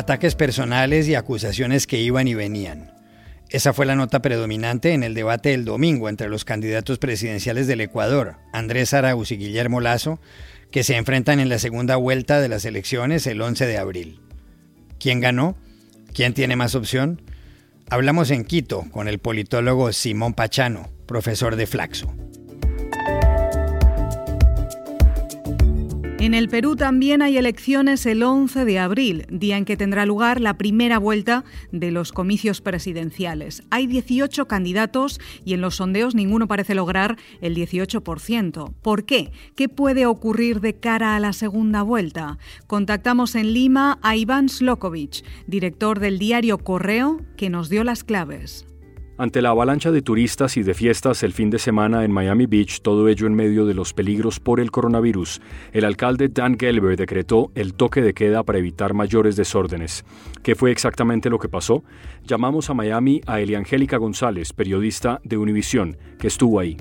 Ataques personales y acusaciones que iban y venían. Esa fue la nota predominante en el debate del domingo entre los candidatos presidenciales del Ecuador, Andrés Arauz y Guillermo Lazo, que se enfrentan en la segunda vuelta de las elecciones el 11 de abril. ¿Quién ganó? ¿Quién tiene más opción? Hablamos en Quito con el politólogo Simón Pachano, profesor de Flaxo. En el Perú también hay elecciones el 11 de abril, día en que tendrá lugar la primera vuelta de los comicios presidenciales. Hay 18 candidatos y en los sondeos ninguno parece lograr el 18%. ¿Por qué? ¿Qué puede ocurrir de cara a la segunda vuelta? Contactamos en Lima a Iván Slokovic, director del diario Correo, que nos dio las claves. Ante la avalancha de turistas y de fiestas el fin de semana en Miami Beach, todo ello en medio de los peligros por el coronavirus, el alcalde Dan Gelber decretó el toque de queda para evitar mayores desórdenes. ¿Qué fue exactamente lo que pasó? Llamamos a Miami a Eliangélica González, periodista de Univisión, que estuvo ahí.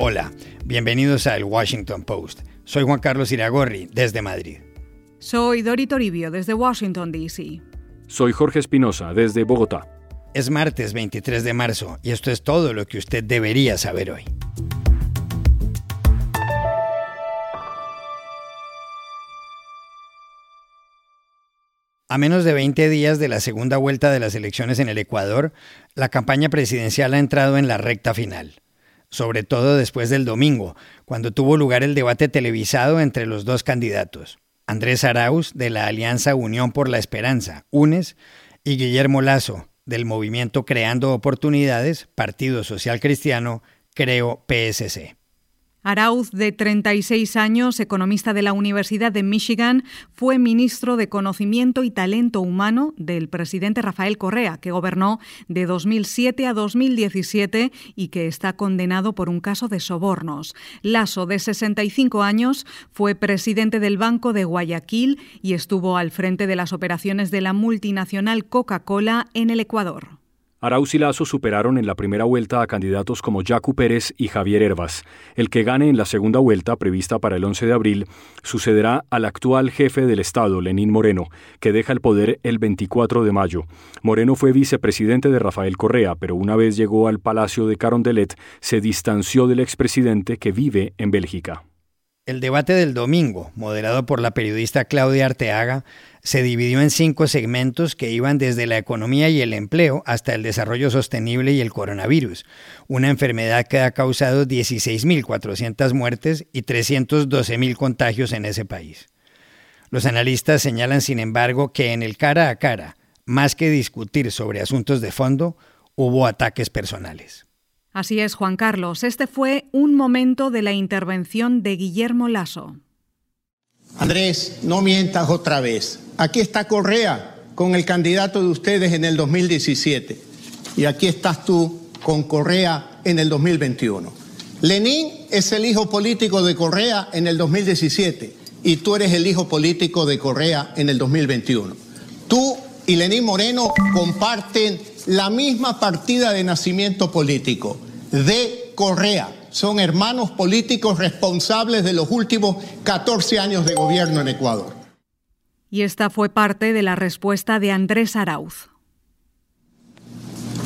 Hola, bienvenidos a El Washington Post. Soy Juan Carlos Iragorri, desde Madrid. Soy Dori Toribio, desde Washington, D.C. Soy Jorge Espinosa, desde Bogotá. Es martes 23 de marzo y esto es todo lo que usted debería saber hoy. A menos de 20 días de la segunda vuelta de las elecciones en el Ecuador, la campaña presidencial ha entrado en la recta final, sobre todo después del domingo, cuando tuvo lugar el debate televisado entre los dos candidatos. Andrés Arauz de la Alianza Unión por la Esperanza, UNES, y Guillermo Lazo del movimiento Creando Oportunidades, Partido Social Cristiano, Creo PSC. Arauz, de 36 años, economista de la Universidad de Michigan, fue ministro de Conocimiento y Talento Humano del presidente Rafael Correa, que gobernó de 2007 a 2017 y que está condenado por un caso de sobornos. Lasso, de 65 años, fue presidente del Banco de Guayaquil y estuvo al frente de las operaciones de la multinacional Coca-Cola en el Ecuador. Arauz y Lazo superaron en la primera vuelta a candidatos como Jacu Pérez y Javier Herbas. El que gane en la segunda vuelta, prevista para el 11 de abril, sucederá al actual jefe del Estado, Lenín Moreno, que deja el poder el 24 de mayo. Moreno fue vicepresidente de Rafael Correa, pero una vez llegó al Palacio de Carondelet, se distanció del expresidente que vive en Bélgica. El debate del domingo, moderado por la periodista Claudia Arteaga, se dividió en cinco segmentos que iban desde la economía y el empleo hasta el desarrollo sostenible y el coronavirus, una enfermedad que ha causado 16.400 muertes y 312.000 contagios en ese país. Los analistas señalan, sin embargo, que en el cara a cara, más que discutir sobre asuntos de fondo, hubo ataques personales. Así es, Juan Carlos. Este fue un momento de la intervención de Guillermo Lasso. Andrés, no mientas otra vez. Aquí está Correa con el candidato de ustedes en el 2017. Y aquí estás tú con Correa en el 2021. Lenín es el hijo político de Correa en el 2017 y tú eres el hijo político de Correa en el 2021. Tú y Lenín Moreno comparten la misma partida de nacimiento político de Correa. Son hermanos políticos responsables de los últimos 14 años de gobierno en Ecuador. Y esta fue parte de la respuesta de Andrés Arauz.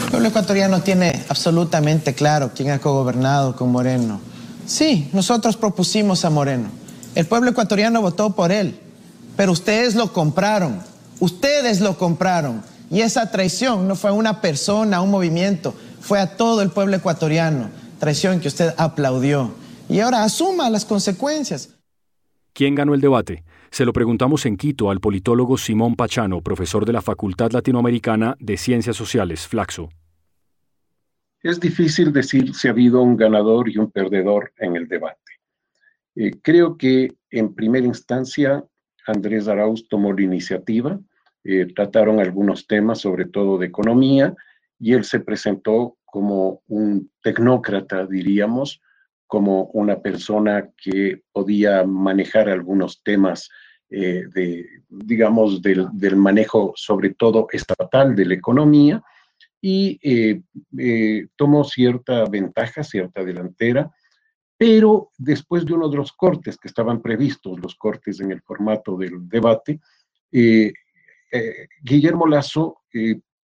El pueblo ecuatoriano tiene absolutamente claro quién ha cogobernado con Moreno. Sí, nosotros propusimos a Moreno. El pueblo ecuatoriano votó por él, pero ustedes lo compraron. Ustedes lo compraron. Y esa traición no fue una persona, un movimiento, fue a todo el pueblo ecuatoriano, traición que usted aplaudió. Y ahora asuma las consecuencias. ¿Quién ganó el debate? Se lo preguntamos en Quito al politólogo Simón Pachano, profesor de la Facultad Latinoamericana de Ciencias Sociales, Flaxo. Es difícil decir si ha habido un ganador y un perdedor en el debate. Eh, creo que en primera instancia Andrés Arauz tomó la iniciativa, eh, trataron algunos temas, sobre todo de economía, y él se presentó como un tecnócrata, diríamos, como una persona que podía manejar algunos temas eh, de, digamos, del, manejo sobre todo estatal de la economía y eh, eh, tomó cierta ventaja, cierta delantera, pero después de uno de los cortes que estaban previstos, los cortes en el formato del debate, Guillermo Lazo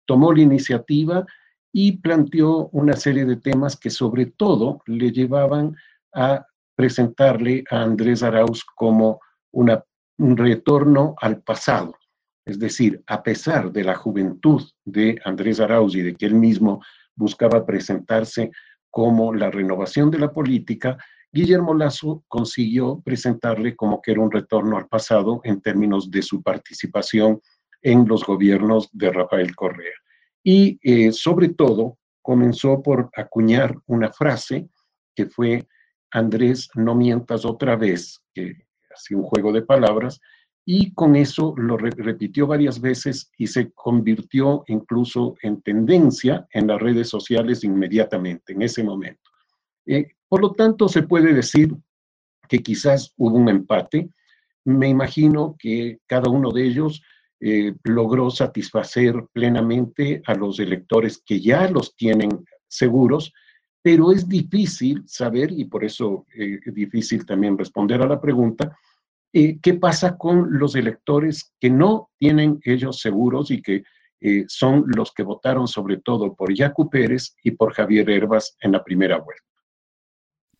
tomó la iniciativa y planteó una serie de temas que sobre todo le llevaban a presentarle a Andrés Arauz como una, un retorno al pasado. Es decir, a pesar de la juventud de Andrés Arauz y de que él mismo buscaba presentarse como la renovación de la política, Guillermo Lazo consiguió presentarle como que era un retorno al pasado en términos de su participación en los gobiernos de Rafael Correa. Y eh, sobre todo comenzó por acuñar una frase que fue Andrés, no mientas otra vez, que hacía un juego de palabras, y con eso lo repitió varias veces y se convirtió incluso en tendencia en las redes sociales inmediatamente, en ese momento. Eh, por lo tanto, se puede decir que quizás hubo un empate. Me imagino que cada uno de ellos eh, logró satisfacer plenamente a los electores que ya los tienen seguros, pero es difícil saber, y por eso eh, es difícil también responder a la pregunta, eh, ¿Qué pasa con los electores que no tienen ellos seguros y que son los que votaron sobre todo por Yacu Pérez y por Javier Herbas en la primera vuelta?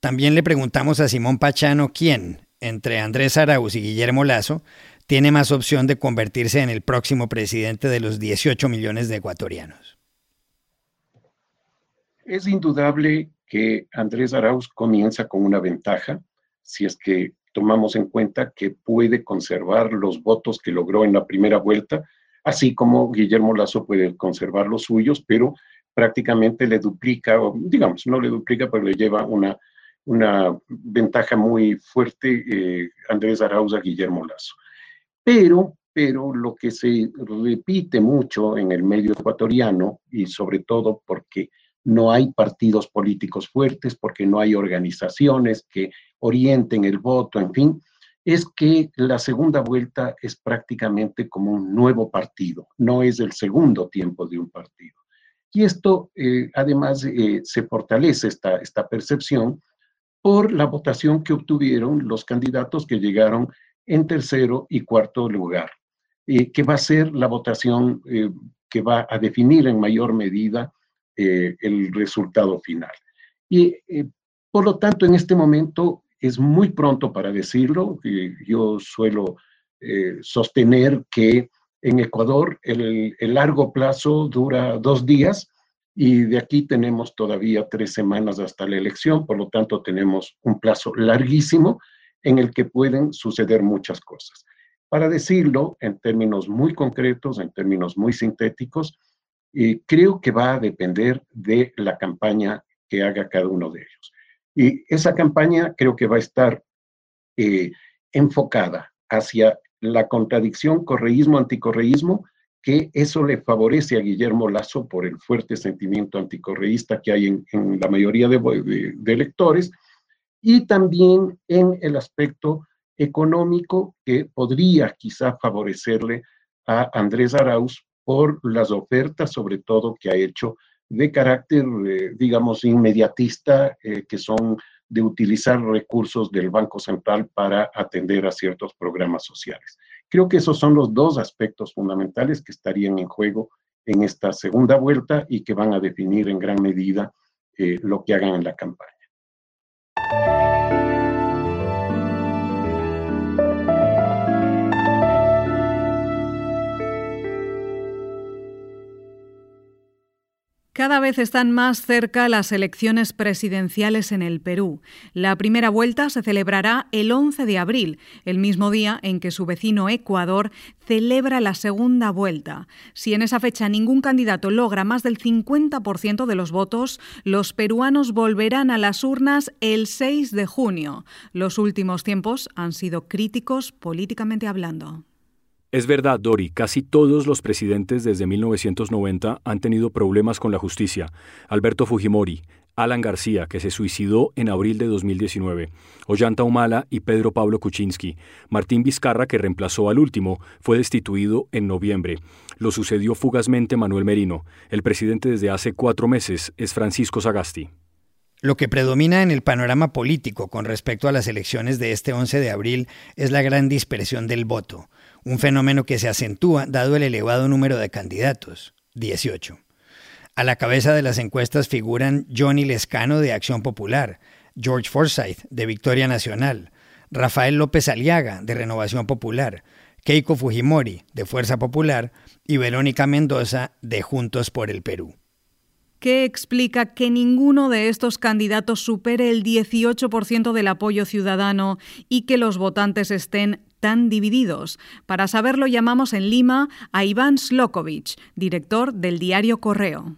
También le preguntamos a Simón Pachano quién, entre Andrés Arauz y Guillermo Lazo, tiene más opción de convertirse en el próximo presidente de los 18 millones de ecuatorianos. Es indudable que Andrés Arauz comienza con una ventaja, si es que tomamos en cuenta que puede conservar los votos que logró en la primera vuelta, así como Guillermo Lazo puede conservar los suyos, pero prácticamente le duplica, o digamos, no le duplica, pero le lleva una, una ventaja muy fuerte eh, Andrés Arauza, Guillermo Lazo. Pero, pero lo que se repite mucho en el medio ecuatoriano, y sobre todo porque no hay partidos políticos fuertes, porque no hay organizaciones que orienten el voto, en fin, es que la segunda vuelta es prácticamente como un nuevo partido, no es el segundo tiempo de un partido. Y esto, eh, además, eh, se fortalece esta, esta percepción por la votación que obtuvieron los candidatos que llegaron en tercero y cuarto lugar, eh, que va a ser la votación que va a definir en mayor medida el resultado final. Y por lo tanto, en este momento es muy pronto para decirlo. yo suelo eh, sostener que en Ecuador el, largo plazo dura dos días y de aquí tenemos todavía tres semanas hasta la elección, por lo tanto tenemos un plazo larguísimo en el que pueden suceder muchas cosas. Para decirlo en términos muy concretos, en términos muy sintéticos, eh, creo que va a depender de la campaña que haga cada uno de ellos. Y esa campaña creo que va a estar eh, enfocada hacia la contradicción correísmo-anticorreísmo, que eso le favorece a Guillermo Lazo por el fuerte sentimiento anticorreísta que hay en, la mayoría de, electores, y también en el aspecto económico que podría quizá favorecerle a Andrés Arauz por las ofertas, sobre todo, que ha hecho de carácter, eh, digamos, inmediatista, eh, que son de utilizar recursos del Banco Central para atender a ciertos programas sociales. Creo que esos son los dos aspectos fundamentales que estarían en juego en esta segunda vuelta y que van a definir en gran medida eh, lo que hagan en la campaña. Cada vez están más cerca las elecciones presidenciales en el Perú. La primera vuelta se celebrará el 11 de abril, el mismo día en que su vecino Ecuador celebra la segunda vuelta. Si en esa fecha ningún candidato logra más del 50% de los votos, los peruanos volverán a las urnas el 6 de junio. Los últimos tiempos han sido críticos políticamente hablando. Es verdad, Dori, casi todos los presidentes desde 1990 han tenido problemas con la justicia. Alberto Fujimori, Alan García, que se suicidó en abril de 2019, Ollanta Humala y Pedro Pablo Kuczynski. Martín Vizcarra, que reemplazó al último, fue destituido en noviembre. Lo sucedió fugazmente Manuel Merino. El presidente desde hace cuatro meses es Francisco Sagasti. Lo que predomina en el panorama político con respecto a las elecciones de este 11 de abril es la gran dispersión del voto, un fenómeno que se acentúa dado el elevado número de candidatos, 18. A la cabeza de las encuestas figuran Johnny Lescano de Acción Popular, George Forsyth de Victoria Nacional, Rafael López Aliaga de Renovación Popular, Keiko Fujimori de Fuerza Popular y Verónica Mendoza de Juntos por el Perú. ¿Qué explica que ninguno de estos candidatos supere el 18% del apoyo ciudadano y que los votantes estén tan divididos? Para saberlo llamamos en Lima a Iván Slokovic, director del diario Correo.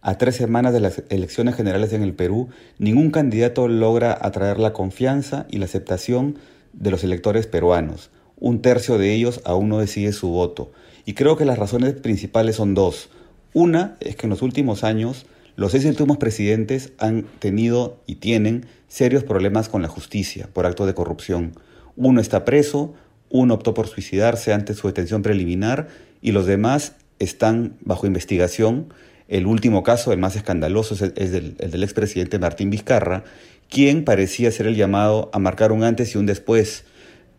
A tres semanas de las elecciones generales en el Perú, ningún candidato logra atraer la confianza y la aceptación de los electores peruanos. Un tercio de ellos aún no decide su voto. Y creo que las razones principales son dos. Una es que en los últimos años los seis últimos presidentes han tenido y tienen serios problemas con la justicia por actos de corrupción. Uno está preso, uno optó por suicidarse antes de su detención preliminar y los demás están bajo investigación. El último caso, el más escandaloso, es el, del expresidente Martín Vizcarra, quien parecía ser el llamado a marcar un antes y un después.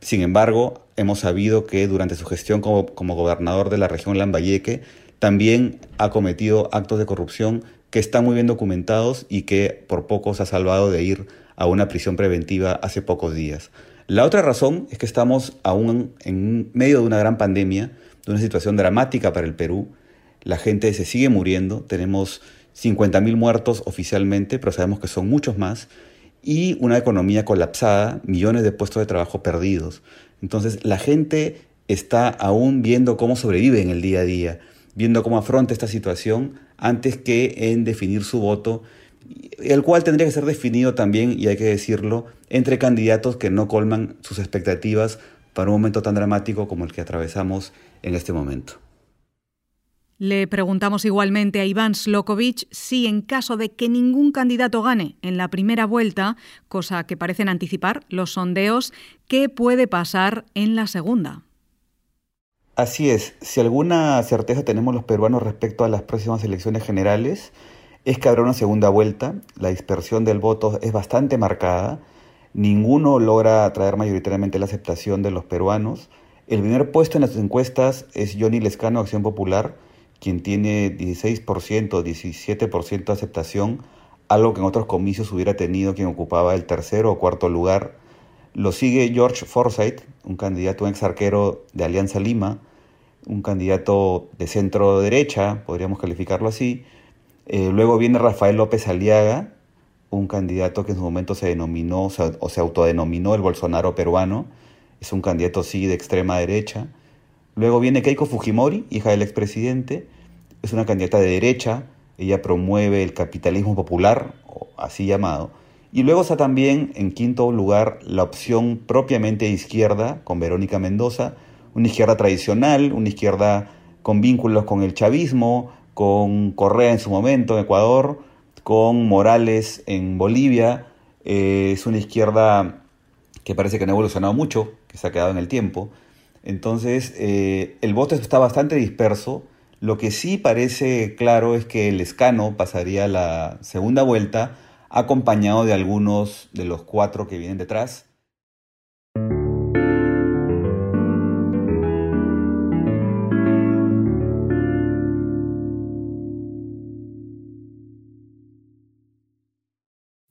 Sin embargo, hemos sabido que durante su gestión como, como gobernador de la región Lambayeque también ha cometido actos de corrupción que están muy bien documentados y que por poco se ha salvado de ir a una prisión preventiva hace pocos días. La otra razón es que estamos aún en medio de una gran pandemia, de una situación dramática para el Perú. La gente se sigue muriendo, tenemos 50.000 muertos oficialmente, pero sabemos que son muchos más, y una economía colapsada, millones de puestos de trabajo perdidos. Entonces la gente está aún viendo cómo sobrevive en el día a día viendo cómo afronta esta situación antes que en definir su voto, el cual tendría que ser definido también, y hay que decirlo, entre candidatos que no colman sus expectativas para un momento tan dramático como el que atravesamos en este momento. Le preguntamos igualmente a Iván Slokovic si en caso de que ningún candidato gane en la primera vuelta, cosa que parecen anticipar los sondeos, ¿qué puede pasar en la segunda? Así es, si alguna certeza tenemos los peruanos respecto a las próximas elecciones generales, es que habrá una segunda vuelta, la dispersión del voto es bastante marcada, ninguno logra atraer mayoritariamente la aceptación de los peruanos. El primer puesto en las encuestas es Johnny Lescano, Acción Popular, quien tiene 16%, 17% de aceptación, algo que en otros comicios hubiera tenido quien ocupaba el tercero o cuarto lugar. Lo sigue George Forsyth, un candidato, un ex arquero de Alianza Lima, un candidato de centro derecha, podríamos calificarlo así. Eh, luego viene Rafael López Aliaga, un candidato que en su momento se denominó o se autodenominó el Bolsonaro peruano. Es un candidato sí de extrema derecha. Luego viene Keiko Fujimori, hija del expresidente. Es una candidata de derecha. Ella promueve el capitalismo popular, así llamado. Y luego está también en quinto lugar la opción propiamente izquierda con Verónica Mendoza, una izquierda tradicional, una izquierda con vínculos con el chavismo, con Correa en su momento en Ecuador, con Morales en Bolivia. Eh, es una izquierda que parece que no ha evolucionado mucho, que se ha quedado en el tiempo. Entonces, eh, el voto está bastante disperso. Lo que sí parece claro es que el escano pasaría la segunda vuelta acompañado de algunos de los cuatro que vienen detrás.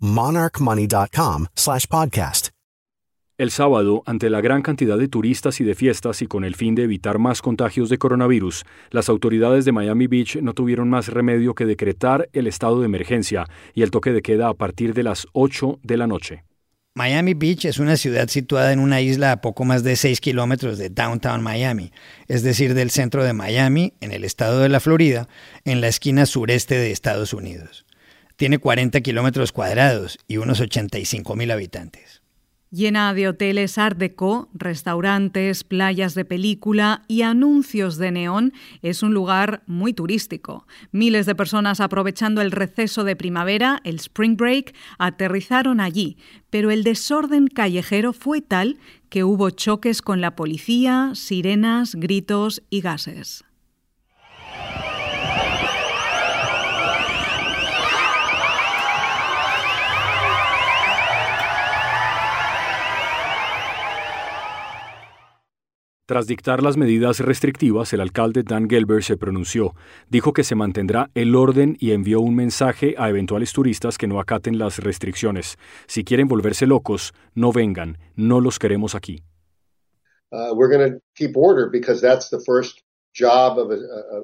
monarchmoney.com/podcast. El sábado, ante la gran cantidad de turistas y de fiestas y con el fin de evitar más contagios de coronavirus, las autoridades de Miami Beach no tuvieron más remedio que decretar el estado de emergencia y el toque de queda a partir de las 8 de la noche. Miami Beach es una ciudad situada en una isla a poco más de 6 kilómetros de downtown Miami, es decir, del centro de Miami, en el estado de la Florida, en la esquina sureste de Estados Unidos. Tiene 40 kilómetros cuadrados y unos 85 mil habitantes llena de hoteles Art Deco, restaurantes, playas de película y anuncios de neón, es un lugar muy turístico. Miles de personas aprovechando el receso de primavera, el Spring Break, aterrizaron allí, pero el desorden callejero fue tal que hubo choques con la policía, sirenas, gritos y gases. Tras dictar las medidas restrictivas, el alcalde Dan Gelber se pronunció, dijo que se mantendrá el orden y envió un mensaje a eventuales turistas que no acaten las restricciones. Si quieren volverse locos, no vengan, no los queremos aquí. Uh, we're going to keep order because that's the first job of a,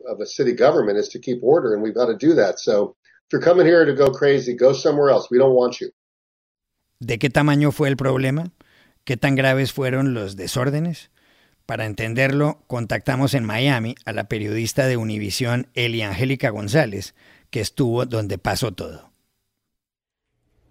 of a city government is to keep order, and we've got to do that. So if you're coming here to go crazy, go somewhere else. We don't want you. ¿De qué tamaño fue el problema? ¿Qué tan graves fueron los desórdenes? Para entenderlo, contactamos en Miami a la periodista de Univisión Eli Angélica González, que estuvo donde pasó todo.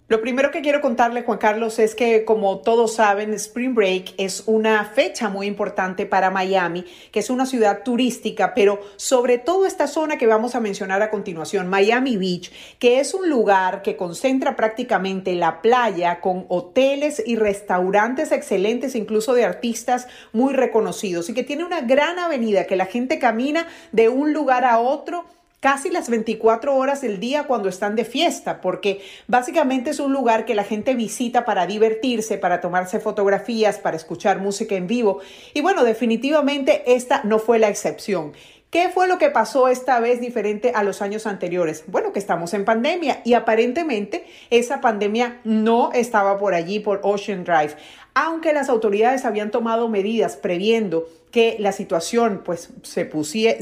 Lo primero que quiero contarle, Juan Carlos, es que como todos saben, Spring Break es una fecha muy importante para Miami, que es una ciudad turística, pero sobre todo esta zona que vamos a mencionar a continuación, Miami Beach, que es un lugar que concentra prácticamente la playa con hoteles y restaurantes excelentes, incluso de artistas muy reconocidos, y que tiene una gran avenida que la gente camina de un lugar a otro casi las 24 horas del día cuando están de fiesta, porque básicamente es un lugar que la gente visita para divertirse, para tomarse fotografías, para escuchar música en vivo. Y bueno, definitivamente esta no fue la excepción. ¿Qué fue lo que pasó esta vez diferente a los años anteriores? Bueno, que estamos en pandemia y aparentemente esa pandemia no estaba por allí, por Ocean Drive. Aunque las autoridades habían tomado medidas previendo que la situación pues se,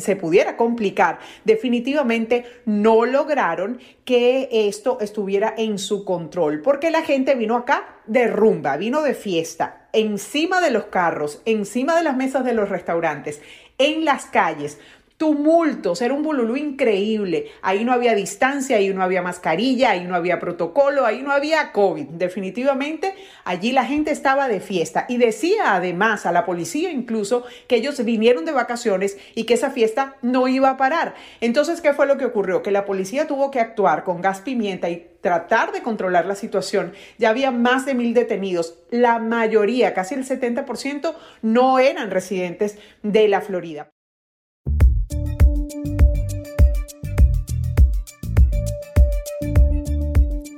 se pudiera complicar, definitivamente no lograron que esto estuviera en su control, porque la gente vino acá de rumba, vino de fiesta, encima de los carros, encima de las mesas de los restaurantes, en las calles, tumultos, era un bululú increíble. Ahí no había distancia, ahí no había mascarilla, ahí no había protocolo, ahí no había COVID. Definitivamente allí la gente estaba de fiesta y decía además a la policía incluso que ellos vinieron de vacaciones y que esa fiesta no iba a parar. Entonces, ¿qué fue lo que ocurrió? Que la policía tuvo que actuar con gas pimienta y tratar de controlar la situación. Ya había más de mil detenidos. La mayoría, casi el 70%, no eran residentes de la Florida.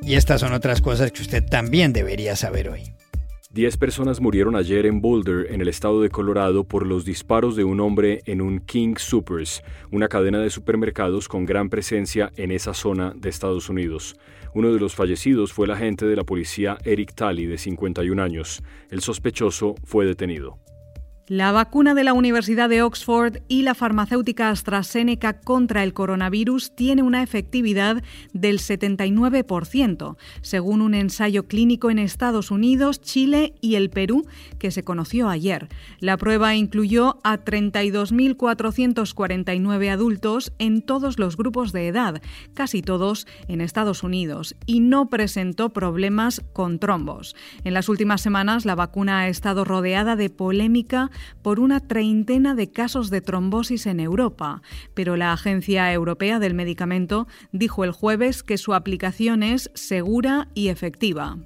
Y estas son otras cosas que usted también debería saber hoy. Diez personas murieron ayer en Boulder, en el estado de Colorado, por los disparos de un hombre en un King Supers, una cadena de supermercados con gran presencia en esa zona de Estados Unidos. Uno de los fallecidos fue el agente de la policía Eric Talley, de 51 años. El sospechoso fue detenido. La vacuna de la Universidad de Oxford y la farmacéutica AstraZeneca contra el coronavirus tiene una efectividad del 79%, según un ensayo clínico en Estados Unidos, Chile y el Perú que se conoció ayer. La prueba incluyó a 32.449 adultos en todos los grupos de edad, casi todos en Estados Unidos, y no presentó problemas con trombos. En las últimas semanas la vacuna ha estado rodeada de polémica por una treintena de casos de trombosis en Europa, pero la Agencia Europea del Medicamento dijo el jueves que su aplicación es segura y efectiva.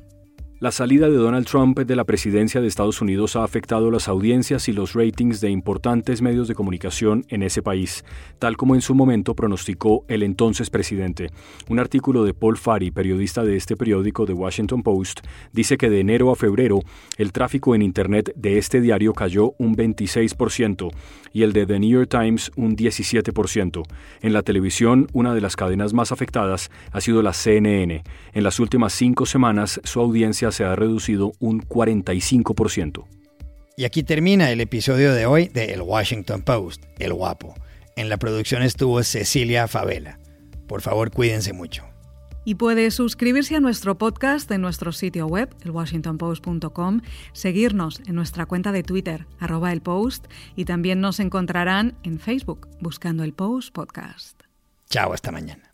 La salida de Donald Trump de la presidencia de Estados Unidos ha afectado las audiencias y los ratings de importantes medios de comunicación en ese país, tal como en su momento pronosticó el entonces presidente. Un artículo de Paul Farry, periodista de este periódico The Washington Post, dice que de enero a febrero el tráfico en Internet de este diario cayó un 26% y el de The New York Times un 17%. En la televisión, una de las cadenas más afectadas ha sido la CNN. En las últimas cinco semanas, su audiencia se ha reducido un 45%. Y aquí termina el episodio de hoy de El Washington Post, El Guapo. En la producción estuvo Cecilia Favela. Por favor, cuídense mucho. Y puede suscribirse a nuestro podcast en nuestro sitio web, elwashingtonpost.com, seguirnos en nuestra cuenta de Twitter, arroba el post, y también nos encontrarán en Facebook buscando el Post Podcast. Chao, hasta mañana.